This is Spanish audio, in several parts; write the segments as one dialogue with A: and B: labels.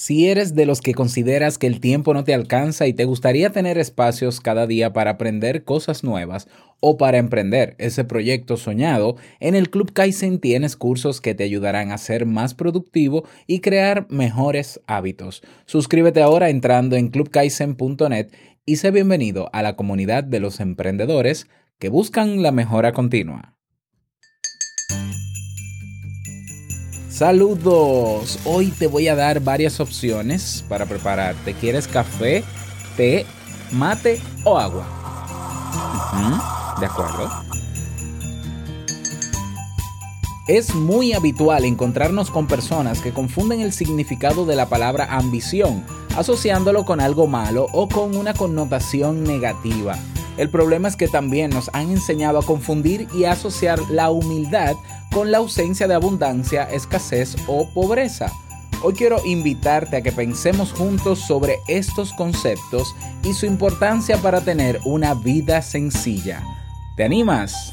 A: Si eres de los que consideras que el tiempo no te alcanza y te gustaría tener espacios cada día para aprender cosas nuevas o para emprender ese proyecto soñado, en el Club Kaizen tienes cursos que te ayudarán a ser más productivo y crear mejores hábitos. Suscríbete ahora entrando en clubkaizen.net y sé bienvenido a la comunidad de los emprendedores que buscan la mejora continua. Saludos, hoy te voy a dar varias opciones para prepararte. ¿Quieres café, té, mate o agua? ¿De acuerdo? Es muy habitual encontrarnos con personas que confunden el significado de la palabra ambición, asociándolo con algo malo o con una connotación negativa. El problema es que también nos han enseñado a confundir y asociar la humildad con la ausencia de abundancia, escasez o pobreza. Hoy quiero invitarte a que pensemos juntos sobre estos conceptos y su importancia para tener una vida sencilla. ¿Te animas?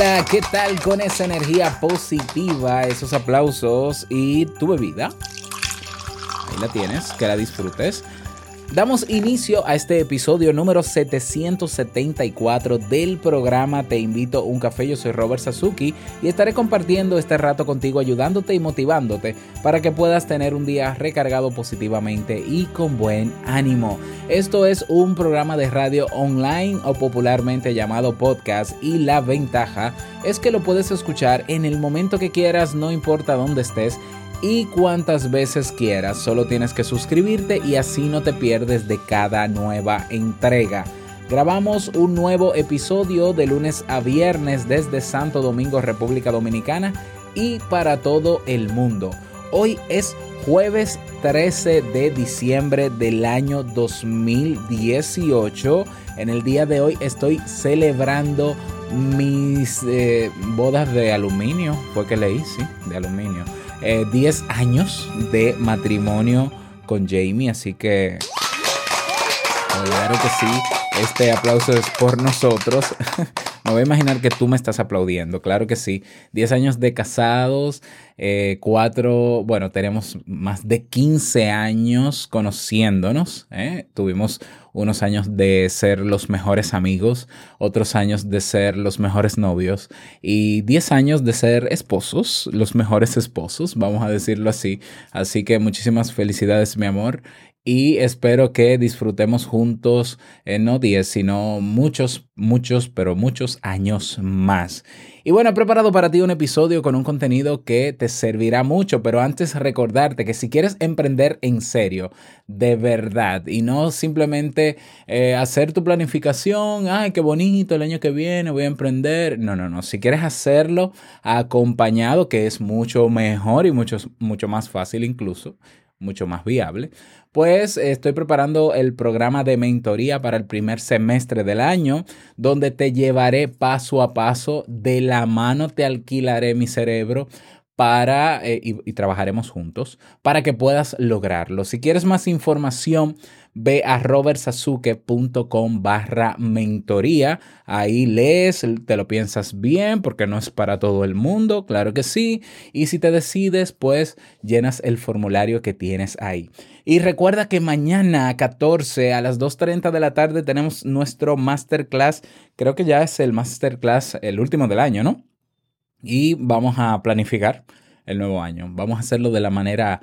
A: Hola, ¿qué tal con esa energía positiva, esos aplausos y tu bebida? Ahí la tienes, que la disfrutes. Damos inicio a este episodio número 774 del programa Te invito a un café. Yo soy Robert Sasuki y estaré compartiendo este rato contigo, ayudándote y motivándote para que puedas tener un día recargado positivamente y con buen ánimo. Esto es un programa de radio online o popularmente llamado podcast y la ventaja es que lo puedes escuchar en el momento que quieras, no importa dónde estés y cuantas veces quieras. Solo tienes que suscribirte y así no te pierdes de cada nueva entrega. Grabamos un nuevo episodio de lunes a viernes desde Santo Domingo, República Dominicana y para todo el mundo. Hoy es jueves 13 de diciembre del año 2018. En el día de hoy estoy celebrando mis eh, bodas de aluminio. Fue que leí, sí, de aluminio. Eh, 10 años de matrimonio con Jamie, así que claro que sí. Este aplauso es por nosotros. Me voy a imaginar que tú me estás aplaudiendo, claro que sí. 10 años de casados, eh, cuatro, bueno, tenemos más de 15 años conociéndonos. ¿eh? Tuvimos unos años de ser los mejores amigos, otros años de ser los mejores novios y 10 años de ser esposos, los mejores esposos, vamos a decirlo así. Así que muchísimas felicidades, mi amor. Y espero que disfrutemos juntos, eh, no 10, sino muchos, muchos, pero muchos años más. Y bueno, he preparado para ti un episodio con un contenido que te servirá mucho, pero antes recordarte que si quieres emprender en serio, de verdad, y no simplemente eh, hacer tu planificación, ay, qué bonito, el año que viene voy a emprender. No, no, no. Si quieres hacerlo acompañado, que es mucho mejor y mucho, mucho más fácil incluso, mucho más viable, pues estoy preparando el programa de mentoría para el primer semestre del año, donde te llevaré paso a paso, de la mano te alquilaré mi cerebro para, eh, y, trabajaremos juntos, para que puedas lograrlo. Si quieres más información, ve a robertsasuke.com barra mentoría. Ahí lees, te lo piensas bien porque no es para todo el mundo, claro que sí. Y si te decides, pues llenas el formulario que tienes ahí. Y recuerda que mañana a 14 a las 2.30 de la tarde tenemos nuestro masterclass. Creo que ya es el masterclass, el último del año, ¿no? Y vamos a planificar el nuevo año. Vamos a hacerlo de la manera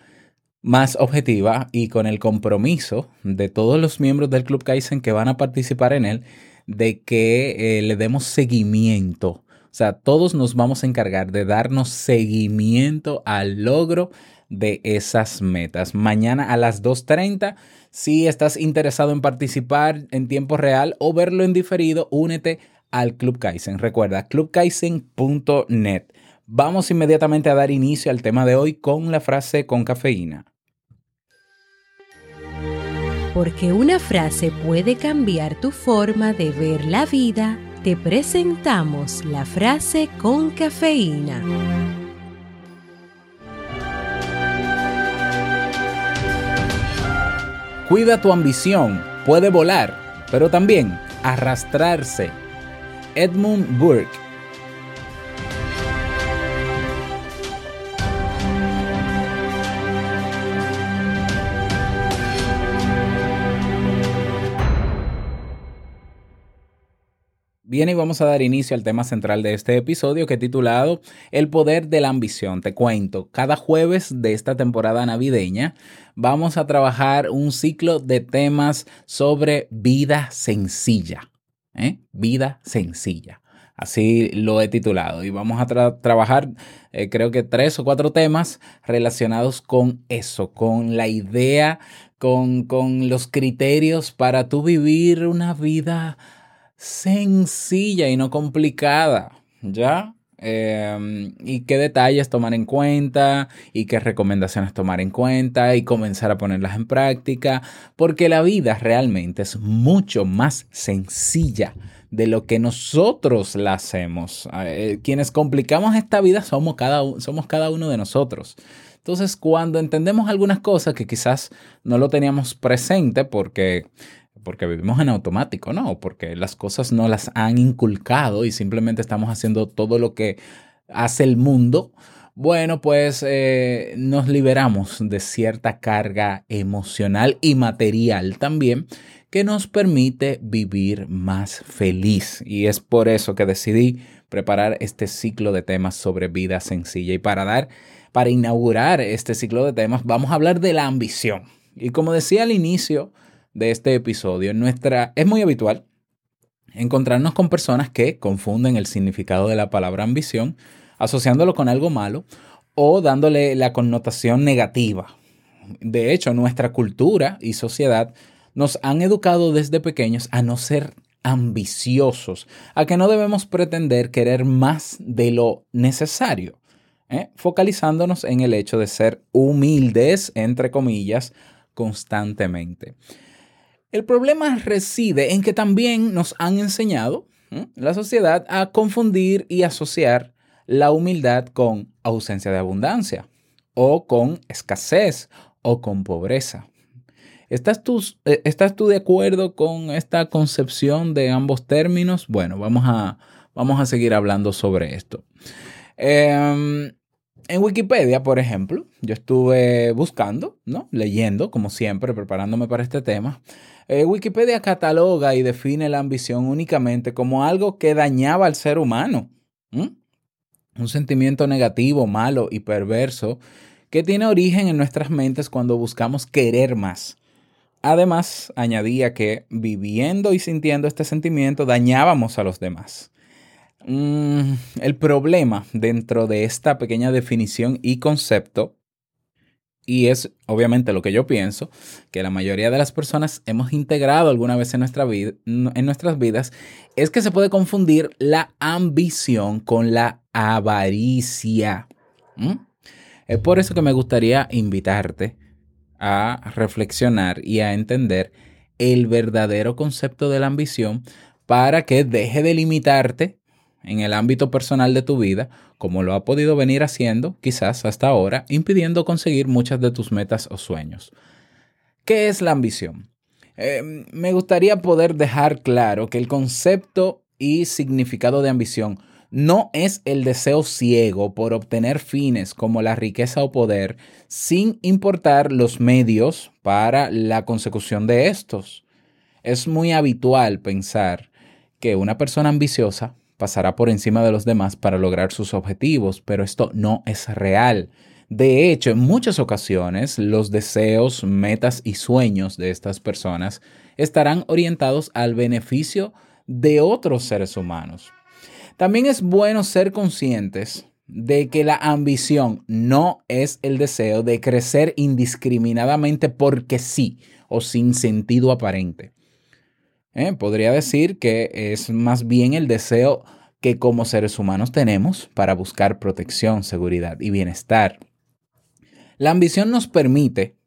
A: más objetiva y con el compromiso de todos los miembros del Club Kaizen que van a participar en él de que eh, le demos seguimiento. O sea, todos nos vamos a encargar de darnos seguimiento al logro de esas metas. Mañana a las 2.30, si estás interesado en participar en tiempo real o verlo en diferido, únete al Club Kaizen. Recuerda, clubkaizen.net. Vamos inmediatamente a dar inicio al tema de hoy con la frase con cafeína.
B: Porque una frase puede cambiar tu forma de ver la vida, te presentamos la frase con cafeína.
A: Cuida tu ambición, puede volar, pero también arrastrarse. Edmund Burke. Bien, y vamos a dar inicio al tema central de este episodio que he titulado El poder de la ambición. Te cuento, cada jueves de esta temporada navideña vamos a trabajar un ciclo de temas sobre vida sencilla. ¿Eh? Vida sencilla. Así lo he titulado. Y vamos a tra- trabajar, eh, creo que tres o cuatro temas relacionados con eso, con la idea, con, con los criterios para tú vivir una vida sencilla y no complicada, ¿ya? Eh, y qué detalles tomar en cuenta y qué recomendaciones tomar en cuenta y comenzar a ponerlas en práctica, porque la vida realmente es mucho más sencilla de lo que nosotros la hacemos. Eh, quienes complicamos esta vida somos cada, somos cada uno de nosotros. Entonces, cuando entendemos algunas cosas que quizás no lo teníamos presente porque porque vivimos en automático, ¿no? Porque las cosas no las han inculcado y simplemente estamos haciendo todo lo que hace el mundo. Bueno, pues eh, nos liberamos de cierta carga emocional y material también que nos permite vivir más feliz. Y es por eso que decidí preparar este ciclo de temas sobre vida sencilla. Y para dar, para inaugurar este ciclo de temas, vamos a hablar de la ambición. Y como decía al inicio, de este episodio. Nuestra, es muy habitual encontrarnos con personas que confunden el significado de la palabra ambición, asociándolo con algo malo o dándole la connotación negativa. De hecho, nuestra cultura y sociedad nos han educado desde pequeños a no ser ambiciosos, a que no debemos pretender querer más de lo necesario, ¿eh? focalizándonos en el hecho de ser humildes, entre comillas, constantemente. El problema reside en que también nos han enseñado la sociedad a confundir y asociar la humildad con ausencia de abundancia o con escasez o con pobreza. ¿Estás tú, eh, ¿Estás tú de acuerdo con esta concepción de ambos términos? Bueno, vamos a, vamos a seguir hablando sobre esto. Eh, en Wikipedia, por ejemplo, yo estuve buscando, ¿no? Leyendo, como siempre, preparándome para este tema. Eh, Wikipedia cataloga y define la ambición únicamente como algo que dañaba al ser humano. Un sentimiento negativo, malo y perverso que tiene origen en nuestras mentes cuando buscamos querer más. Además, añadía que viviendo y sintiendo este sentimiento dañábamos a los demás. Mm, el problema dentro de esta pequeña definición y concepto, y es obviamente lo que yo pienso, que la mayoría de las personas hemos integrado alguna vez en, nuestras vidas, es que se puede confundir la ambición con la avaricia. Es por eso que me gustaría invitarte a reflexionar y a entender el verdadero concepto de la ambición para que deje de limitarte en el ámbito personal de tu vida, como lo ha podido venir haciendo quizás hasta ahora, impidiendo conseguir muchas de tus metas o sueños. ¿Qué es la ambición? Eh, me gustaría poder dejar claro que el concepto y significado de ambición no es el deseo ciego por obtener fines como la riqueza o poder, sin importar los medios para la consecución de estos. Es muy habitual pensar que una persona ambiciosa pasará por encima de los demás para lograr sus objetivos, pero esto no es real. De hecho, en muchas ocasiones los deseos, metas y sueños de estas personas estarán orientados al beneficio de otros seres humanos. También es bueno ser conscientes de que la ambición no es el deseo de crecer indiscriminadamente porque sí o sin sentido aparente. ¿Eh? Podría decir que es más bien el deseo que como seres humanos tenemos para buscar protección, seguridad y bienestar. La ambición nos permite,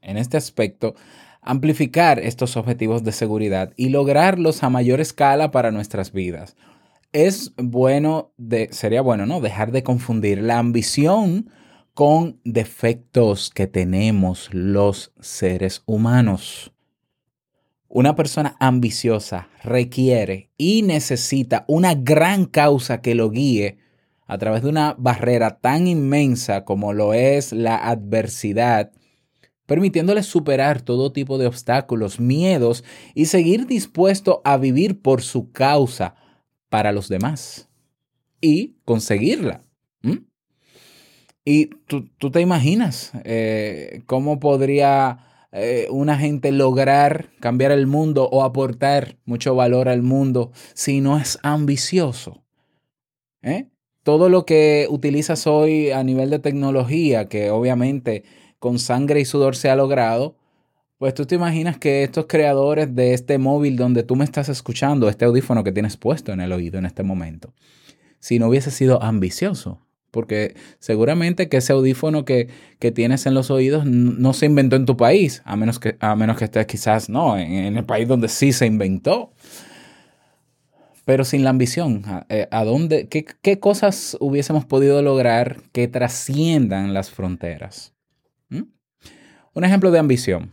A: en este aspecto, amplificar estos objetivos de seguridad y lograrlos a mayor escala para nuestras vidas. Es bueno, de, sería bueno, ¿no? Dejar de confundir la ambición con defectos que tenemos los seres humanos. Una persona ambiciosa requiere y necesita una gran causa que lo guíe a través de una barrera tan inmensa como lo es la adversidad, permitiéndole superar todo tipo de obstáculos, miedos y seguir dispuesto a vivir por su causa para los demás y conseguirla. Y tú, tú, te imaginas eh, cómo podría eh, una gente lograr cambiar el mundo o aportar mucho valor al mundo si no es ambicioso. ¿Eh? Todo lo que utilizas hoy a nivel de tecnología, que obviamente con sangre y sudor se ha logrado, pues tú te imaginas que estos creadores de este móvil donde tú me estás escuchando, este audífono que tienes puesto en el oído en este momento, si no hubiese sido ambicioso, porque seguramente que ese audífono que, que, tienes en los oídos no se inventó en tu país, a menos que, a menos que estés quizás no, en, el país donde sí se inventó. Pero sin la ambición, ¿a, eh, a dónde, qué, qué, cosas hubiésemos podido lograr que trasciendan las fronteras? ¿Mm? Un ejemplo de ambición.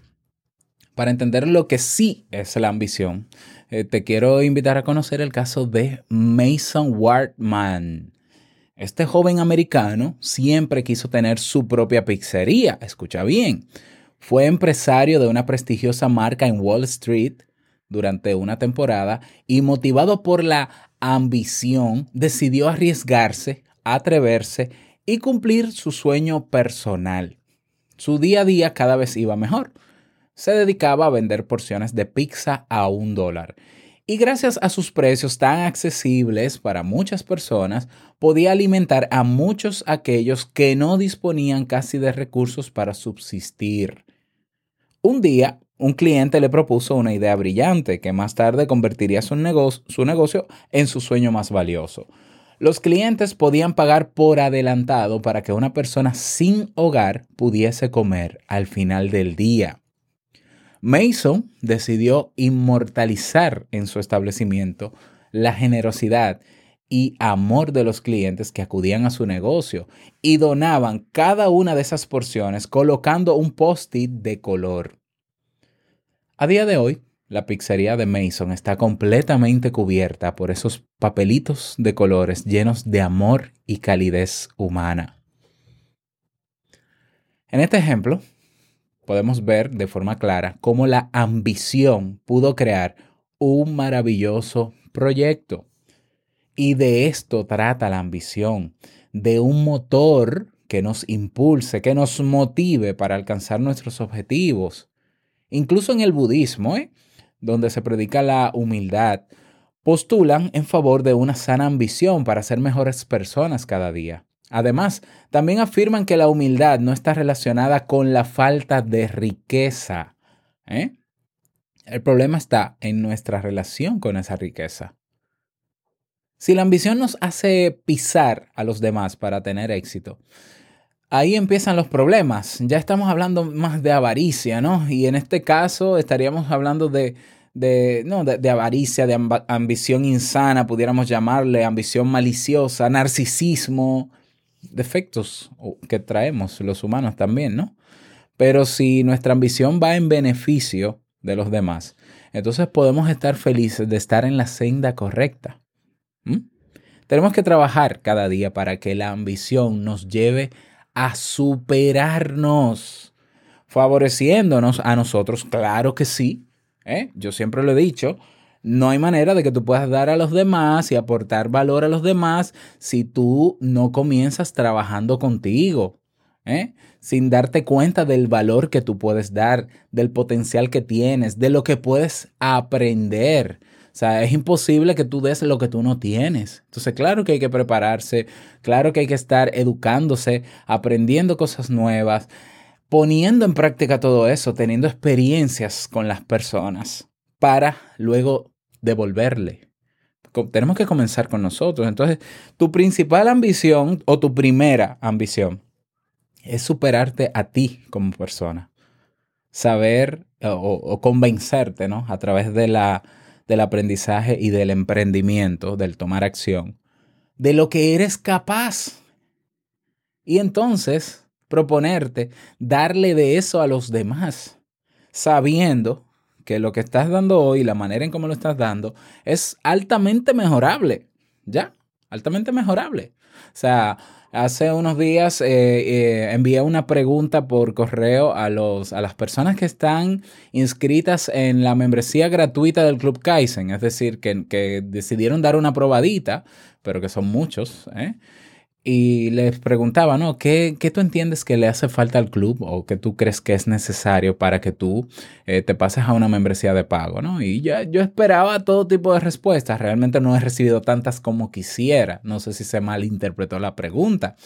A: Para entender lo que sí es la ambición, eh, te quiero invitar a conocer el caso de Mason Wartman. Este joven americano siempre quiso tener su propia pizzería, escucha bien. Fue empresario de una prestigiosa marca en Wall Street durante una temporada y motivado por la ambición decidió arriesgarse, atreverse y cumplir su sueño personal. Su día a día cada vez iba mejor. Se dedicaba a vender porciones de pizza a un dólar y gracias a sus precios tan accesibles para muchas personas, podía alimentar a muchos aquellos que no disponían casi de recursos para subsistir. Un día, un cliente le propuso una idea brillante que más tarde convertiría su negocio, en su sueño más valioso. Los clientes podían pagar por adelantado para que una persona sin hogar pudiese comer al final del día. Mason decidió inmortalizar en su establecimiento la generosidad y amor de los clientes que acudían a su negocio y donaban cada una de esas porciones colocando un post-it de color. A día de hoy, la pizzería de Mason está completamente cubierta por esos papelitos de colores llenos de amor y calidez humana. En este ejemplo, podemos ver de forma clara cómo la ambición pudo crear un maravilloso proyecto. Y de esto trata la ambición, de un motor que nos impulse, que nos motive para alcanzar nuestros objetivos. Incluso en el budismo, ¿eh? donde se predica la humildad, postulan en favor de una sana ambición para ser mejores personas cada día. Además, también afirman que la humildad no está relacionada con la falta de riqueza. ¿eh? El problema está en nuestra relación con esa riqueza. Si la ambición nos hace pisar a los demás para tener éxito, ahí empiezan los problemas. Ya estamos hablando más de avaricia, ¿no? Y en este caso estaríamos hablando de, de, no, de, avaricia, de amb ambición insana, pudiéramos llamarle, ambición maliciosa, narcisismo, defectos que traemos los humanos también, ¿no? Pero si nuestra ambición va en beneficio de los demás, entonces podemos estar felices de estar en la senda correcta. ¿Mm? Tenemos que trabajar cada día para que la ambición nos lleve a superarnos, favoreciéndonos a nosotros, claro que sí. ¿eh? Yo siempre lo he dicho, no hay manera de que tú puedas dar a los demás y aportar valor a los demás si tú no comienzas trabajando contigo. ¿eh? sin darte cuenta del valor que tú puedes dar, del potencial que tienes, de lo que puedes aprender. Sea, es imposible que tú des lo que tú no tienes. Entonces, claro que hay que prepararse, claro que hay que estar educándose, aprendiendo cosas nuevas, poniendo en práctica todo eso, teniendo experiencias con las personas para luego devolverle. Tenemos que comenzar con nosotros. Entonces, tu principal ambición o tu primera ambición es superarte a ti como persona. Saber o, o convencerte, ¿no? A través de la, del aprendizaje y del emprendimiento, del tomar acción, de lo que eres capaz. Y entonces proponerte darle de eso a los demás, sabiendo que lo que estás dando hoy, la manera en cómo lo estás dando, es altamente mejorable. ¿Ya? Altamente mejorable. O sea, hace unos días eh, eh, envié una pregunta por correo a, los, a las personas que están inscritas en la membresía gratuita del Club Kaizen, es decir, que, que decidieron dar una probadita, pero que son muchos, ¿eh? Y les preguntaba, ¿no? ¿Qué, ¿Qué, tú entiendes que le hace falta al club o que tú crees que es necesario para que tú eh, te pases a una membresía de pago, ¿no? Y ya, yo esperaba todo tipo de respuestas. Realmente no he recibido tantas como quisiera. No sé si se malinterpretó la pregunta.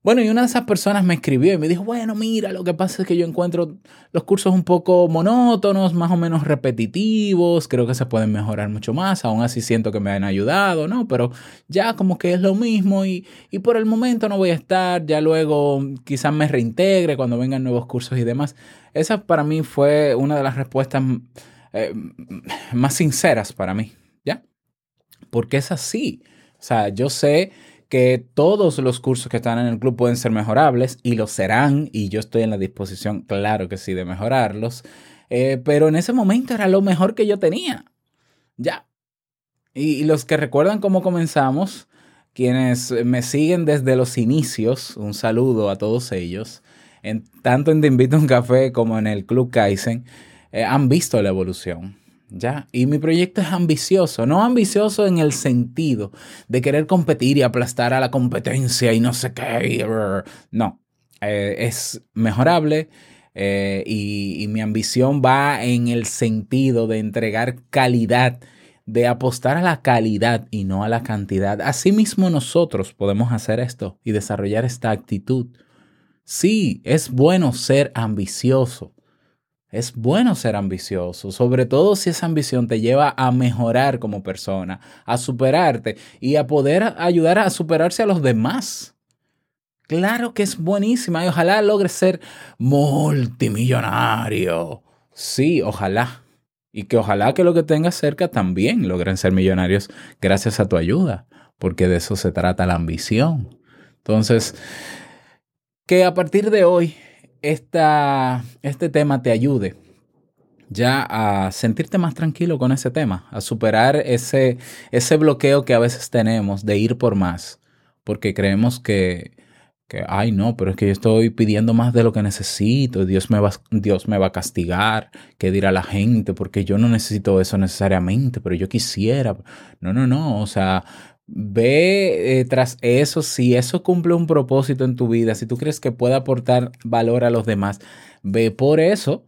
A: Bueno, y una de esas personas me escribió y me dijo, bueno, mira, lo que pasa es que yo encuentro los cursos un poco monótonos, más o menos repetitivos, creo que se pueden mejorar mucho más, aún así siento que me han ayudado, ¿no? Pero ya como que es lo mismo y, y por el momento no voy a estar, ya luego quizás me reintegre cuando vengan nuevos cursos y demás. Esa para mí fue una de las respuestas eh, más sinceras para mí, ¿ya? Porque es así. O sea, yo sé que todos los cursos que están en el club pueden ser mejorables y lo serán y yo estoy en la disposición, claro que sí, de mejorarlos, eh, pero en ese momento era lo mejor que yo tenía. Ya. Y, los que recuerdan cómo comenzamos, quienes me siguen desde los inicios, un saludo a todos ellos, en, tanto en Te Invito a un Café como en el Club Kaizen, eh, han visto la evolución. ¿Ya? Y mi proyecto es ambicioso, no ambicioso en el sentido de querer competir y aplastar a la competencia y no sé qué. No, eh, es mejorable eh, y, y mi ambición va en el sentido de entregar calidad, de apostar a la calidad y no a la cantidad. Asimismo nosotros podemos hacer esto y desarrollar esta actitud. Sí, es bueno ser ambicioso. Es bueno ser ambicioso, sobre todo si esa ambición te lleva a mejorar como persona, a superarte y a poder ayudar a superarse a los demás. Claro que es buenísima y ojalá logres ser multimillonario. Sí, ojalá. Y que ojalá que lo que tengas cerca también logren ser millonarios gracias a tu ayuda, porque de eso se trata la ambición. Entonces, que a partir de hoy esta, este tema te ayude ya a sentirte más tranquilo con ese tema, a superar ese, ese bloqueo que a veces tenemos de ir por más, porque creemos que, que, ay no, pero es que yo estoy pidiendo más de lo que necesito, Dios me va, Dios me va a castigar, qué dirá la gente, porque yo no necesito eso necesariamente, pero yo quisiera. No, no, no, o sea, Ve eh, tras eso, si eso cumple un propósito en tu vida, si tú crees que puede aportar valor a los demás, ve por eso,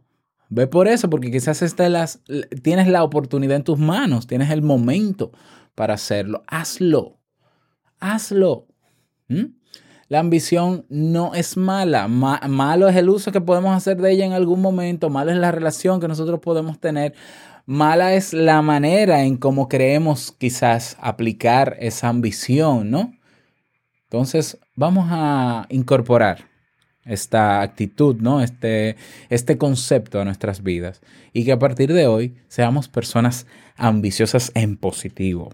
A: ve por eso, porque quizás esta las, tienes la oportunidad en tus manos, tienes el momento para hacerlo. Hazlo, hazlo. La ambición no es mala, Ma malo es el uso que podemos hacer de ella en algún momento, malo es la relación que nosotros podemos tener, Mala es la manera en cómo creemos quizás aplicar esa ambición, ¿no? Entonces, vamos a incorporar esta actitud, ¿no? Este, este concepto a nuestras vidas y que a partir de hoy seamos personas ambiciosas en positivo.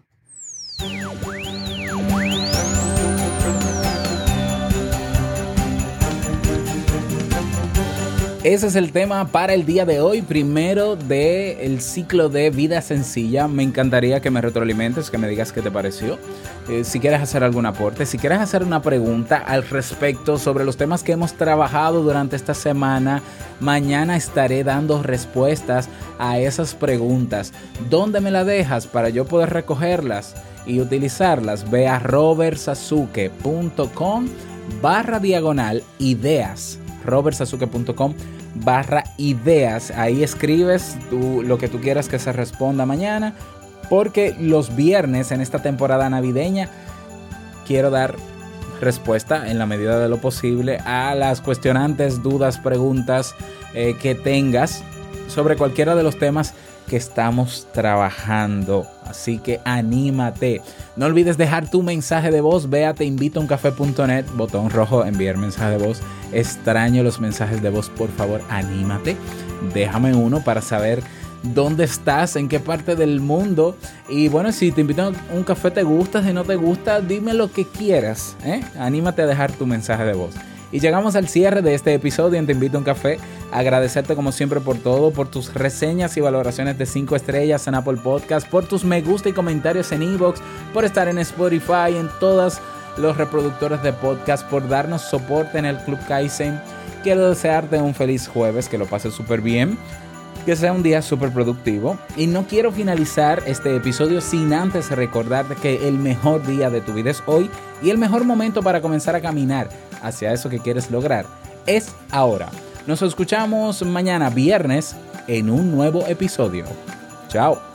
A: Ese es el tema para el día de hoy, primero del ciclo de vida sencilla. Me encantaría que me retroalimentes, que me digas qué te pareció. Eh, si quieres hacer algún aporte, si quieres hacer una pregunta al respecto sobre los temas que hemos trabajado durante esta semana, mañana estaré dando respuestas a esas preguntas. ¿Dónde me la dejas para yo poder recogerlas y utilizarlas? Ve a robertsazuke.com barra diagonal ideas. robertsazuke.com barra ideas. Ahí escribes tú, lo que tú quieras que se responda mañana. Porque los viernes en esta temporada navideña quiero dar respuesta en la medida de lo posible a las cuestionantes, dudas, preguntas eh, que tengas sobre cualquiera de los temas que estamos trabajando. Así que anímate. No olvides dejar tu mensaje de voz. Ve a teinvitouncafe.net, botón rojo, enviar mensaje de voz. Extraño los mensajes de voz, por favor, anímate. Déjame uno para saber dónde estás, en qué parte del mundo. Y bueno, si te invito a un café, te gusta, si no te gusta, dime lo que quieras. ¿eh? Anímate a dejar tu mensaje de voz. Y llegamos al cierre de este episodio en Te Invito a un Café. Agradecerte como siempre por todo, por tus reseñas y valoraciones de 5 estrellas en Apple Podcast, por tus me gusta y comentarios en Evox, por estar en Spotify, en todos los reproductores de podcast, por darnos soporte en el Club Kaizen. Quiero desearte un feliz jueves, que lo pases súper bien que sea un día súper productivo. Y no quiero finalizar este episodio sin antes recordarte que el mejor día de tu vida es hoy y el mejor momento para comenzar a caminar hacia eso que quieres lograr es ahora. Nos escuchamos mañana viernes en un nuevo episodio. Chao.